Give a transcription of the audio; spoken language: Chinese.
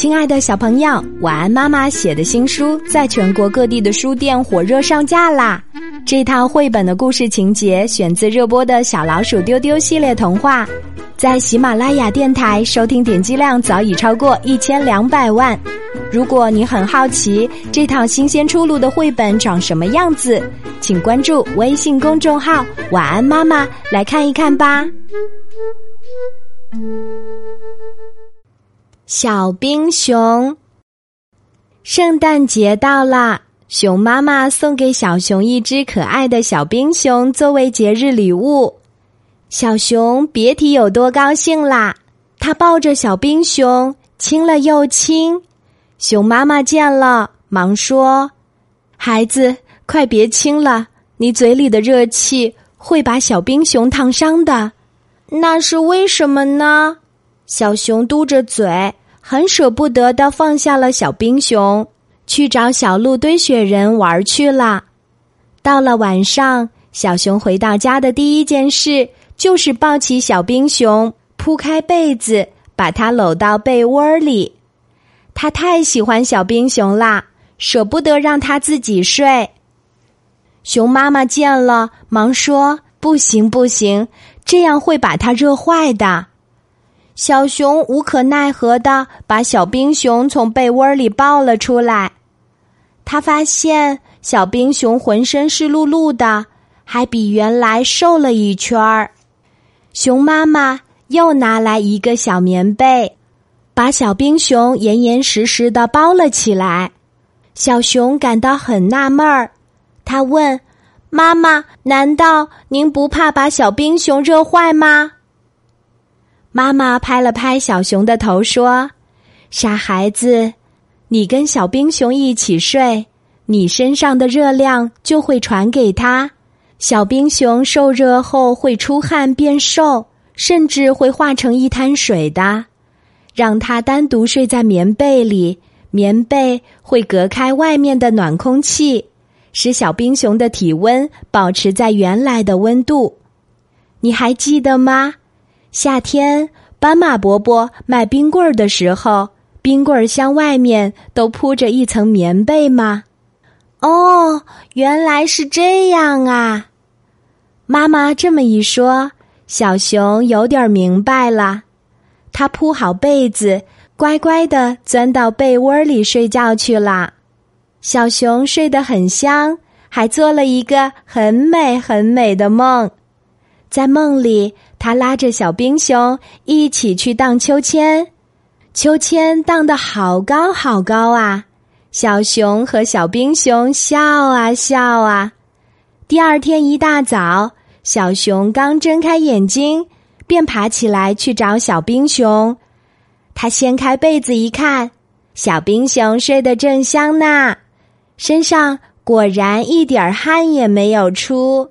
亲爱的小朋友，晚安妈妈写的新书在全国各地的书店火热上架啦！这套绘本的故事情节选自热播的小老鼠丢丢系列童话，在喜马拉雅电台收听点击量早已超过一千两百万。如果你很好奇这套新鲜出炉的绘本长什么样子，请关注微信公众号“晚安妈妈”来看一看吧。小冰熊，圣诞节到啦！熊妈妈送给小熊一只可爱的小冰熊作为节日礼物。小熊别提有多高兴啦！它抱着小冰熊亲了又亲。熊妈妈见了，忙说：“孩子，快别亲了，你嘴里的热气会把小冰熊烫伤的。”那是为什么呢？小熊嘟着嘴。很舍不得的放下了小冰熊，去找小鹿堆雪人玩去了。到了晚上，小熊回到家的第一件事就是抱起小冰熊，铺开被子，把它搂到被窝里。他太喜欢小冰熊啦，舍不得让它自己睡。熊妈妈见了，忙说：“不行，不行，这样会把它热坏的。”小熊无可奈何的把小冰熊从被窝里抱了出来，他发现小冰熊浑身湿漉漉的，还比原来瘦了一圈儿。熊妈妈又拿来一个小棉被，把小冰熊严严实实的包了起来。小熊感到很纳闷儿，他问妈妈：“难道您不怕把小冰熊热坏吗？”妈妈拍了拍小熊的头，说：“傻孩子，你跟小冰熊一起睡，你身上的热量就会传给他。小冰熊受热后会出汗变瘦，甚至会化成一滩水的。让它单独睡在棉被里，棉被会隔开外面的暖空气，使小冰熊的体温保持在原来的温度。你还记得吗？”夏天，斑马伯伯卖冰棍儿的时候，冰棍儿箱外面都铺着一层棉被吗？哦，原来是这样啊！妈妈这么一说，小熊有点明白了。他铺好被子，乖乖的钻到被窝里睡觉去了。小熊睡得很香，还做了一个很美很美的梦。在梦里，他拉着小冰熊一起去荡秋千，秋千荡得好高好高啊！小熊和小冰熊笑啊笑啊。第二天一大早，小熊刚睁开眼睛，便爬起来去找小冰熊。他掀开被子一看，小冰熊睡得正香呢，身上果然一点汗也没有出。